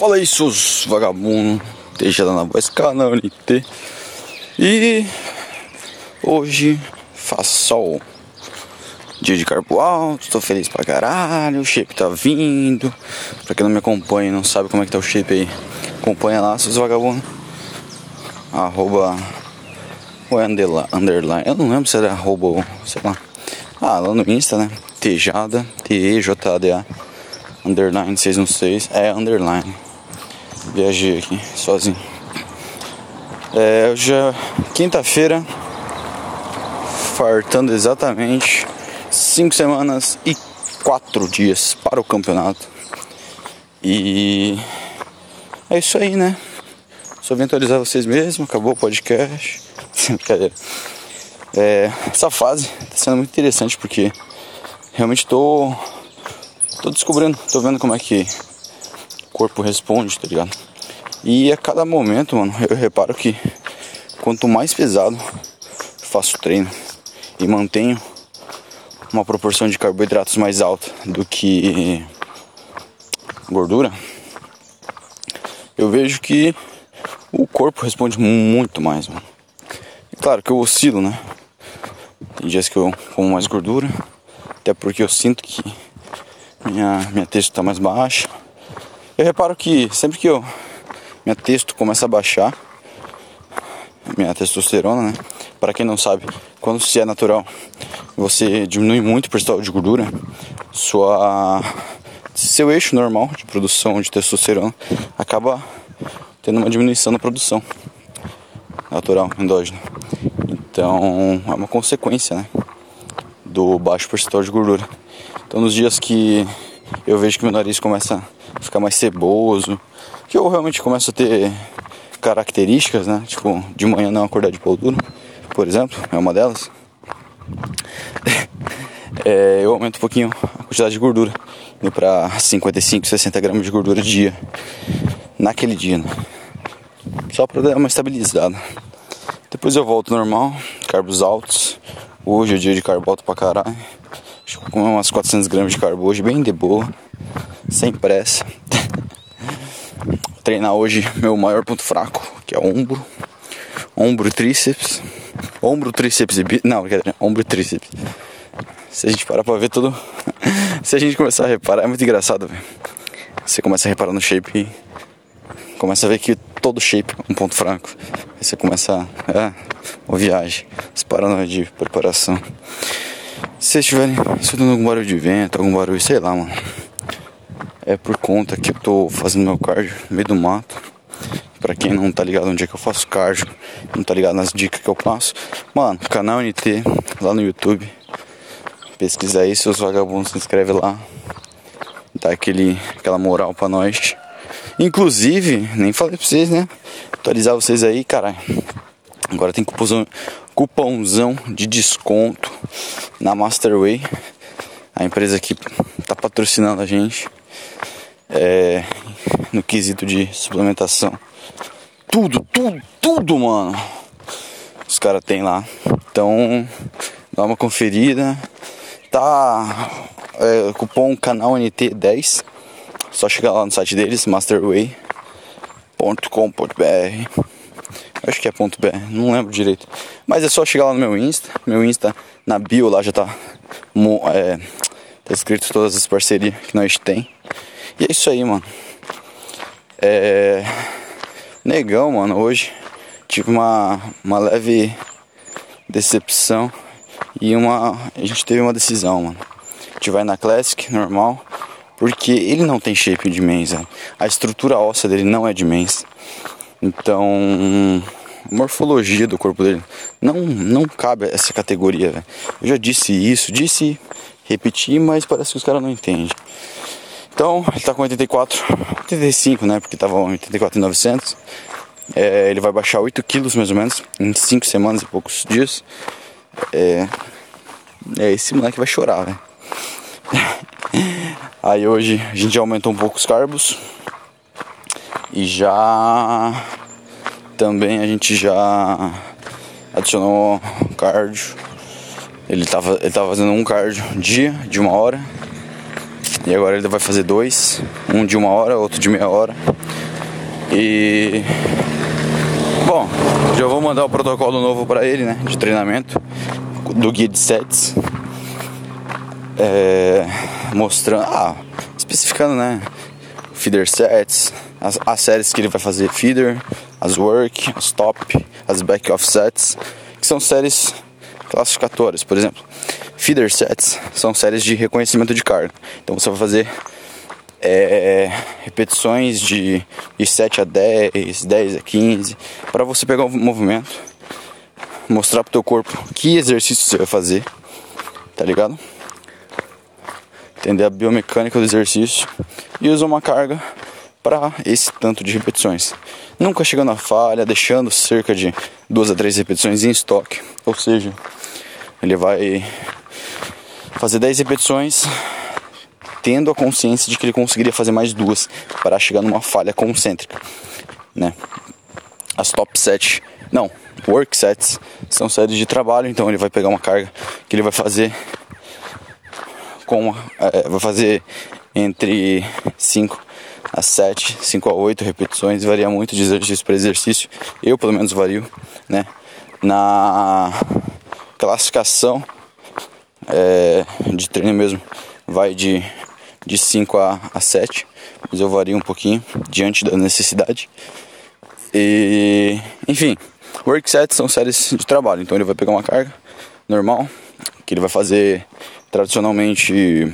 Fala aí, seus vagabundos. Deixa na voz canal NT. E hoje faz sol. Dia de carbo alto, tô feliz pra caralho. O shape tá vindo. Pra quem não me acompanha não sabe como é que tá o shape aí, acompanha lá, seus vagabundos. Arroba ou é underline? Eu não lembro se era arroba ou sei lá. Ah, lá no Insta, né? Tejada, T-E-J-A-D-A, underline 616, é underline. Viajei aqui sozinho. É, já quinta-feira, fartando exatamente cinco semanas e quatro dias para o campeonato. E é isso aí, né? Só vim atualizar vocês mesmo, acabou o podcast. É, essa fase está sendo muito interessante porque realmente tô, tô descobrindo, tô vendo como é que corpo responde, tá ligado? E a cada momento, mano, eu reparo que quanto mais pesado faço treino e mantenho uma proporção de carboidratos mais alta do que gordura, eu vejo que o corpo responde muito mais, mano. E claro que eu oscilo, né? Tem dias que eu como mais gordura, até porque eu sinto que minha, minha texto está mais baixa. Eu reparo que sempre que eu minha texto começa a baixar, minha testosterona, né? Para quem não sabe, quando se é natural, você diminui muito o percentual de gordura, sua seu eixo normal de produção de testosterona acaba tendo uma diminuição na produção natural endógena. Então é uma consequência né, do baixo percentual de gordura. Então nos dias que eu vejo que meu nariz começa ficar mais ceboso, que eu realmente começo a ter características, né? Tipo, de manhã não acordar de pau duro, por exemplo, é uma delas. é, eu aumento um pouquinho a quantidade de gordura, indo para 55, 60 gramas de gordura dia, naquele dia, né? Só para dar uma estabilizada. Depois eu volto normal, carbos altos. Hoje é dia de carbo alto pra caralho. Acho que comer umas 400 gramas de carbo hoje, bem de boa, sem pressa. Treinar hoje meu maior ponto fraco, que é ombro. Ombro tríceps. Ombro, tríceps e bíceps. Não, ombro tríceps. Se a gente parar pra ver tudo. Se a gente começar a reparar, é muito engraçado, velho. Você começa a reparar no shape e começa a ver que todo shape é um ponto fraco. Aí você começa a. É, uma viagem. As paranoias de preparação. Se vocês estiverem escutando algum barulho de vento, algum barulho, sei lá, mano. É por conta que eu tô fazendo meu cardio no meio do mato. Pra quem não tá ligado onde é que eu faço cardio, não tá ligado nas dicas que eu passo. Mano, canal NT lá no YouTube. Pesquisa aí, seus vagabundos, se inscreve lá. Dá aquele, aquela moral pra nós. Inclusive, nem falei pra vocês, né? Atualizar vocês aí, caralho. Agora tem cupomzão, cupomzão de desconto na Masterway. A empresa que tá patrocinando a gente. É, no quesito de suplementação. Tudo, tudo, tudo, mano. Os caras tem lá. Então, dá uma conferida. Tá é, cupom canal NT10. Só chegar lá no site deles, masterway.com.br. Acho que é ponto .br, não lembro direito. Mas é só chegar lá no meu Insta. Meu Insta na bio lá já tá, é, tá escrito todas as parcerias que nós tem. E é isso aí, mano. É. Negão, mano, hoje tive uma, uma leve decepção e uma. A gente teve uma decisão, mano. A gente vai na Classic, normal, porque ele não tem shape de mens. A estrutura óssea dele não é de mens. Então, a morfologia do corpo dele não, não cabe essa categoria, velho. Eu já disse isso, disse, repeti, mas parece que os caras não entendem. Então, ele tá com 84, 85, né? Porque tava 84,900. É, ele vai baixar 8 quilos mais ou menos em 5 semanas e poucos dias. É, é esse moleque vai chorar, velho. Aí hoje a gente já aumentou um pouco os carbos. E já também a gente já adicionou cardio. Ele tava, ele tava fazendo um cardio dia de uma hora. E agora ele vai fazer dois, um de uma hora, outro de meia hora. E bom, já vou mandar o protocolo novo para ele, né, de treinamento do guia de sets, é, mostrando, ah, especificando, né, feeder sets, as, as séries que ele vai fazer feeder, as work, as top, as back offsets, que são séries classificatórias, por exemplo. Feeder sets são séries de reconhecimento de carga. Então você vai fazer é, repetições de, de 7 a 10, 10 a 15, para você pegar o movimento, mostrar pro teu corpo que exercício você vai fazer, tá ligado? Entender a biomecânica do exercício e usar uma carga para esse tanto de repetições. Nunca chegando à falha, deixando cerca de duas a três repetições em estoque. Ou seja, ele vai fazer 10 repetições tendo a consciência de que ele conseguiria fazer mais duas para chegar numa falha concêntrica, né? As top 7, não, work sets são séries de trabalho, então ele vai pegar uma carga que ele vai fazer com é, vai fazer entre 5 a 7, 5 a 8 repetições, varia muito de exercício para exercício. Eu pelo menos vario, né? Na classificação é, de treino mesmo vai de, de 5 a, a 7, mas eu vario um pouquinho diante da necessidade. E enfim, work sets são séries de trabalho, então ele vai pegar uma carga normal, que ele vai fazer tradicionalmente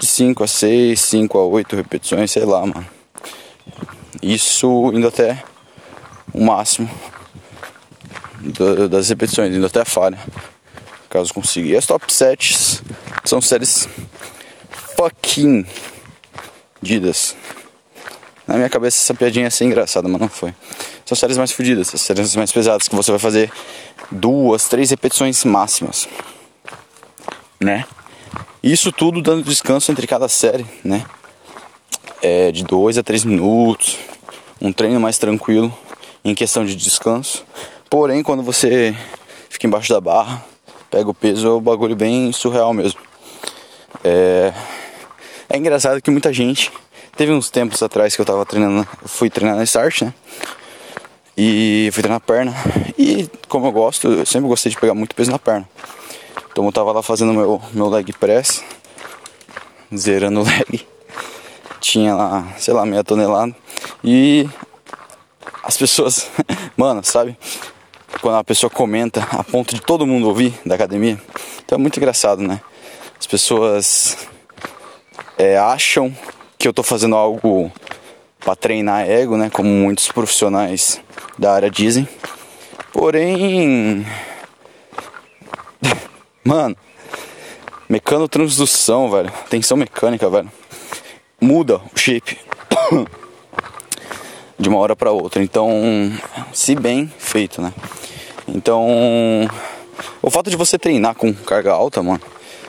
de 5 a 6, 5 a 8 repetições, sei lá, mano. Isso indo até o máximo das repetições, indo até a falha. Caso consiga. E as top sets são séries fucking didas. Na minha cabeça essa piadinha ia ser engraçada, mas não foi. São séries mais fodidas, as séries mais pesadas que você vai fazer duas, três repetições máximas. Né? Isso tudo dando descanso entre cada série, né? É de 2 a 3 minutos. Um treino mais tranquilo em questão de descanso. Porém, quando você fica embaixo da barra, pega o peso, é um bagulho bem surreal mesmo. É, é engraçado que muita gente. Teve uns tempos atrás que eu tava treinando, fui treinar na Start, né? E fui treinar perna. E como eu gosto, eu sempre gostei de pegar muito peso na perna. Então eu tava lá fazendo meu, meu leg press, zerando o leg. Tinha lá, sei lá, meia tonelada. E as pessoas, mano, sabe? Quando a pessoa comenta a ponto de todo mundo ouvir da academia. Então é muito engraçado, né? As pessoas é, acham que eu tô fazendo algo para treinar ego, né? Como muitos profissionais da área dizem. Porém, Mano, mecanotransdução, velho. Tensão mecânica, velho. Muda o shape de uma hora para outra. Então, se bem feito, né? Então, o fato de você treinar com carga alta, mano,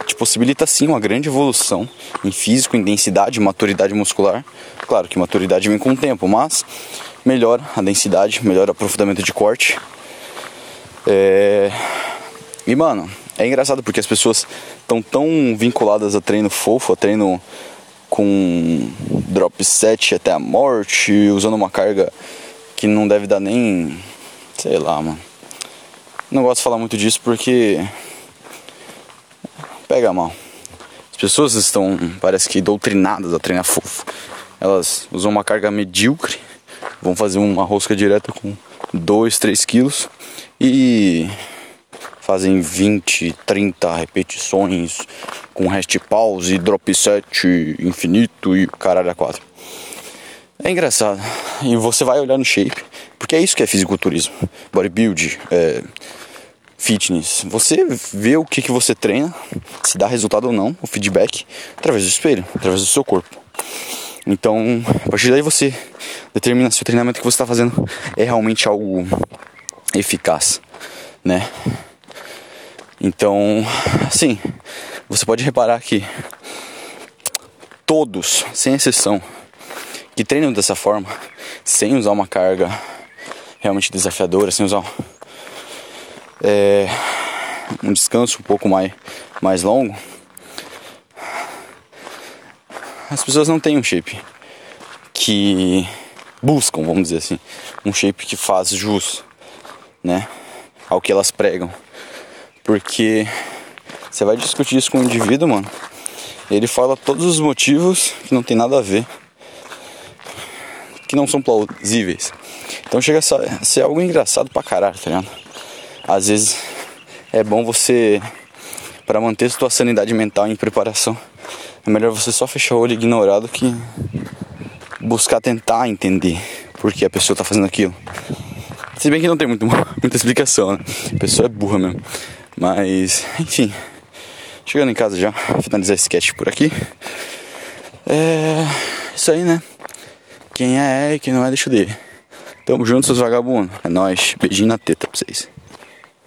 te possibilita sim uma grande evolução em físico, em densidade, maturidade muscular. Claro que maturidade vem com o tempo, mas melhora a densidade, melhora o aprofundamento de corte. É... E mano, é engraçado porque as pessoas estão tão vinculadas a treino fofo, a treino com drop set até a morte, usando uma carga que não deve dar nem. sei lá, mano. Não gosto de falar muito disso porque. pega mal. As pessoas estão, parece que, doutrinadas a treinar fofo. Elas usam uma carga medíocre, vão fazer uma rosca direta com 2, 3 quilos e fazem 20, 30 repetições com rest pause, drop set infinito e caralho a quatro. É engraçado. E você vai olhar no shape, porque é isso que é fisiculturismo, bodybuild, é, fitness. Você vê o que, que você treina, se dá resultado ou não, o feedback, através do espelho, através do seu corpo. Então, a partir daí você determina se o treinamento que você está fazendo é realmente algo eficaz, né? Então, assim, você pode reparar que todos, sem exceção, que treinam dessa forma, sem usar uma carga realmente desafiadora, sem usar é, um descanso um pouco mais, mais longo, as pessoas não têm um shape que buscam, vamos dizer assim, um shape que faz jus, né, ao que elas pregam. Porque você vai discutir isso com o um indivíduo, mano, ele fala todos os motivos que não tem nada a ver, que não são plausíveis. Então chega a ser algo engraçado pra caralho, tá ligado? Às vezes é bom você, para manter sua sanidade mental em preparação, é melhor você só fechar o olho e ignorar do que buscar tentar entender por que a pessoa tá fazendo aquilo. Se bem que não tem muito, muita explicação, né? A pessoa é burra mesmo. Mas, enfim. Chegando em casa já, finalizar esse sketch por aqui. É. Isso aí, né? Quem é, é e quem não é, deixa ir. Tamo junto, seus vagabundos. É nóis. Beijinho na teta pra vocês.